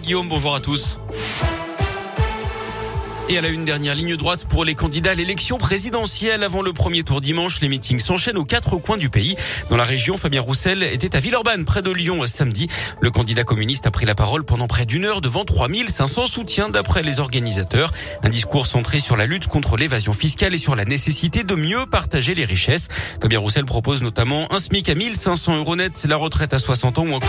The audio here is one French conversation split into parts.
Guillaume, bonjour à tous. Et à la une dernière ligne droite pour les candidats à l'élection présidentielle avant le premier tour dimanche, les meetings s'enchaînent aux quatre coins du pays. Dans la région, Fabien Roussel était à Villeurbanne, près de Lyon, samedi. Le candidat communiste a pris la parole pendant près d'une heure devant 3500 soutiens d'après les organisateurs. Un discours centré sur la lutte contre l'évasion fiscale et sur la nécessité de mieux partager les richesses. Fabien Roussel propose notamment un SMIC à 1500 euros net, la retraite à 60 ans ou encore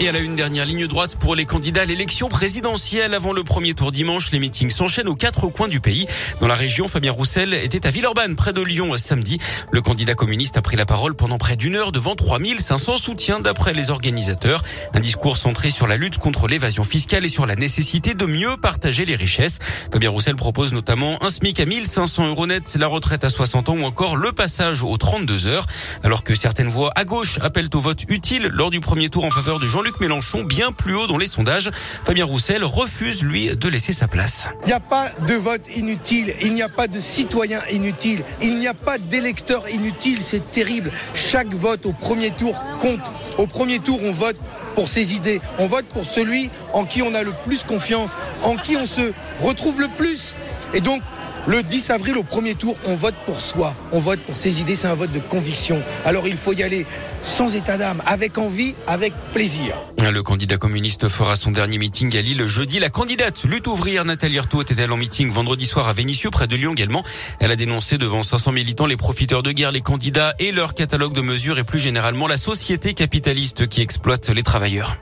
et à la une dernière ligne droite pour les candidats à l'élection présidentielle avant le premier tour dimanche, les meetings s'enchaînent aux quatre coins du pays. Dans la région, Fabien Roussel était à Villeurbanne, près de Lyon, samedi. Le candidat communiste a pris la parole pendant près d'une heure devant 3500 soutiens d'après les organisateurs. Un discours centré sur la lutte contre l'évasion fiscale et sur la nécessité de mieux partager les richesses. Fabien Roussel propose notamment un SMIC à 1500 euros net, la retraite à 60 ans ou encore le passage aux 32 heures. Alors que certaines voix à gauche appellent au vote utile lors du premier tour en faveur de Jean-Luc Mélenchon bien plus haut dans les sondages. Fabien Roussel refuse, lui, de laisser sa place. Il n'y a pas de vote inutile, il n'y a pas de citoyen inutile, il n'y a pas d'électeur inutile, c'est terrible. Chaque vote au premier tour compte. Au premier tour, on vote pour ses idées, on vote pour celui en qui on a le plus confiance, en qui on se retrouve le plus. Et donc, le 10 avril, au premier tour, on vote pour soi, on vote pour ses idées, c'est un vote de conviction. Alors il faut y aller sans état d'âme, avec envie, avec plaisir. Le candidat communiste fera son dernier meeting à Lille jeudi. La candidate lutte ouvrière Nathalie Arthaud était-elle en meeting vendredi soir à Vénissieux, près de Lyon également. Elle a dénoncé devant 500 militants les profiteurs de guerre, les candidats et leur catalogue de mesures et plus généralement la société capitaliste qui exploite les travailleurs.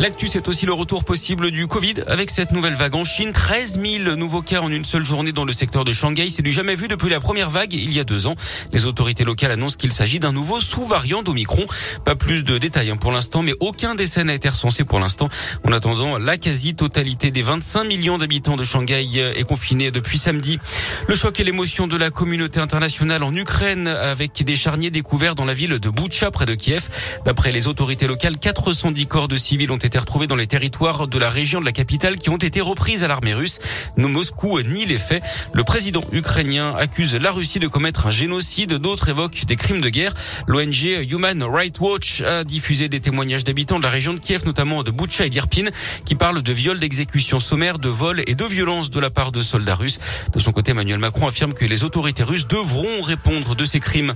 L'actu, c'est aussi le retour possible du Covid avec cette nouvelle vague en Chine. 13 000 nouveaux cas en une seule journée dans le secteur de Shanghai. C'est du jamais vu depuis la première vague il y a deux ans. Les autorités locales annoncent qu'il s'agit d'un nouveau sous-variant d'Omicron. Pas plus de détails hein, pour l'instant, mais aucun décès n'a été recensé pour l'instant. En attendant, la quasi-totalité des 25 millions d'habitants de Shanghai est confinée depuis samedi. Le choc et l'émotion de la communauté internationale en Ukraine avec des charniers découverts dans la ville de Boutcha près de Kiev. D'après les autorités locales, 410 corps de civils ont été retrouvés dans les territoires de la région de la capitale qui ont été reprises à l'armée russe. Moscou nie les faits. Le président ukrainien accuse la Russie de commettre un génocide. D'autres évoquent des crimes de guerre. L'ONG Human Rights Watch a diffusé des témoignages d'habitants de la région de Kiev, notamment de Boutcha et d'Irpin, qui parlent de viols, d'exécutions sommaires, de vols et de violences de la part de soldats russes. De son côté, Emmanuel Macron affirme que les autorités russes devront répondre de ces crimes.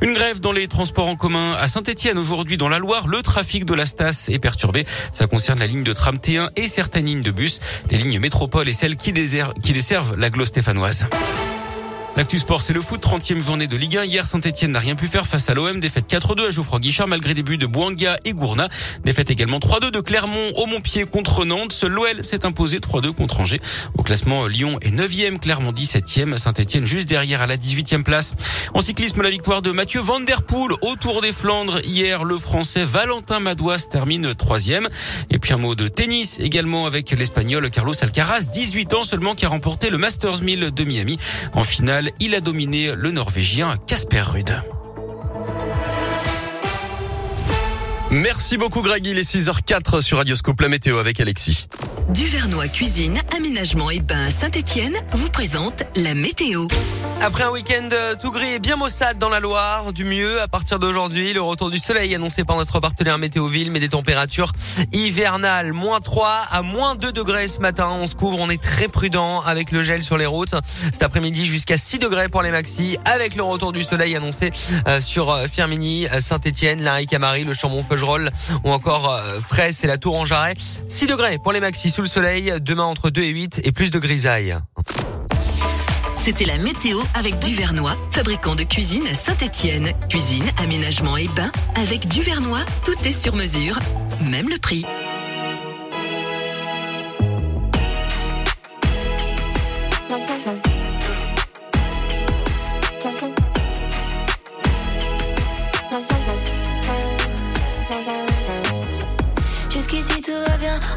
Une grève dans les transports en commun à Saint-Etienne aujourd'hui dans la Loire. Le trafic de la Stas est perturbé. Ça concerne la ligne de tram T1 et certaines lignes de bus. Les lignes métropole et celles qui, desservent la Glo stéphanoise. L'actu sport, c'est le foot. 30e journée de Ligue 1. Hier, Saint-Etienne n'a rien pu faire face à l'OM. Défaite 4-2 à Geoffroy Guichard malgré des buts de Bouanga et Gourna. Défaite également 3-2 de Clermont au Montpied contre Nantes. L'OL s'est imposé 3-2 contre Angers. Au classement, Lyon est 9e, Clermont 17e, Saint-Etienne juste derrière à la 18e place. En cyclisme, la victoire de Mathieu Van Der Poel au Tour des Flandres. Hier, le français Valentin Madouas termine 3e. Et puis un mot de tennis également avec l'espagnol Carlos Alcaraz, 18 ans seulement, qui a remporté le Masters 1000 de Miami. En finale, il a dominé le Norvégien Casper Ruud. Merci beaucoup Greg, il est 6h04 sur Radioscope la météo avec Alexis. Duvernois Cuisine, Aménagement et Bain Saint-Etienne vous présente la météo. Après un week-end tout gris et bien maussade dans la Loire, du mieux à partir d'aujourd'hui, le retour du soleil annoncé par notre partenaire Météoville, mais des températures hivernales, moins 3 à moins 2 degrés ce matin. On se couvre, on est très prudent avec le gel sur les routes. Cet après-midi jusqu'à 6 degrés pour les maxis, avec le retour du soleil annoncé euh, sur euh, Firmini, euh, Saint-Etienne, Larry-Camary, le Ou encore Fraisse et la Tour en Jarret. 6 degrés pour les maxis sous le soleil, demain entre 2 et 8 et plus de grisaille. C'était la météo avec Duvernois, fabricant de cuisine à Saint-Étienne. Cuisine, aménagement et bain avec Duvernois, tout est sur mesure, même le prix.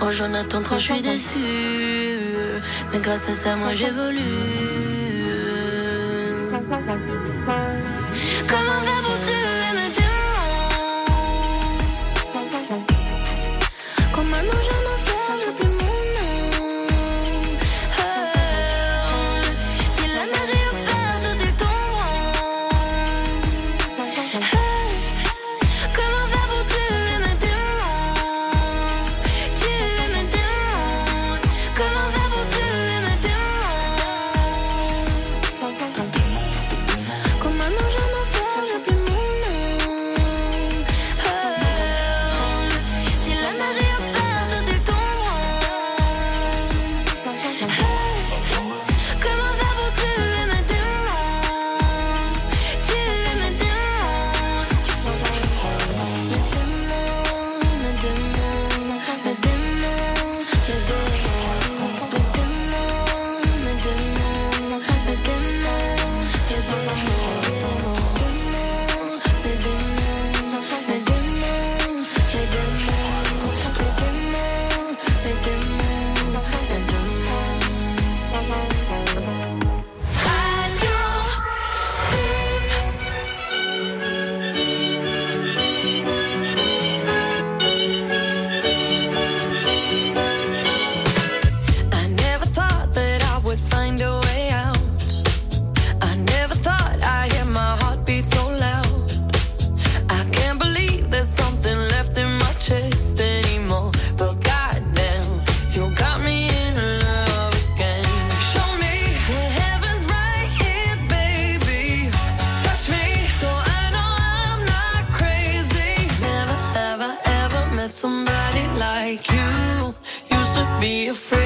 Quand j'en attends trop, je suis déçu. Mais grâce à ça, moi j'évolue. somebody like you. Used to be afraid.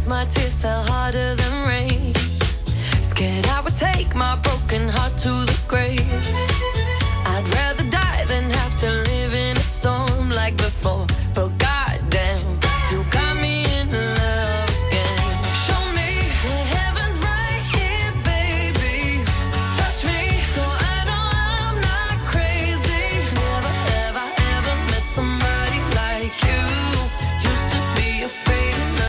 nights my tears fell harder than rain. Scared I would take my broken heart to the grave.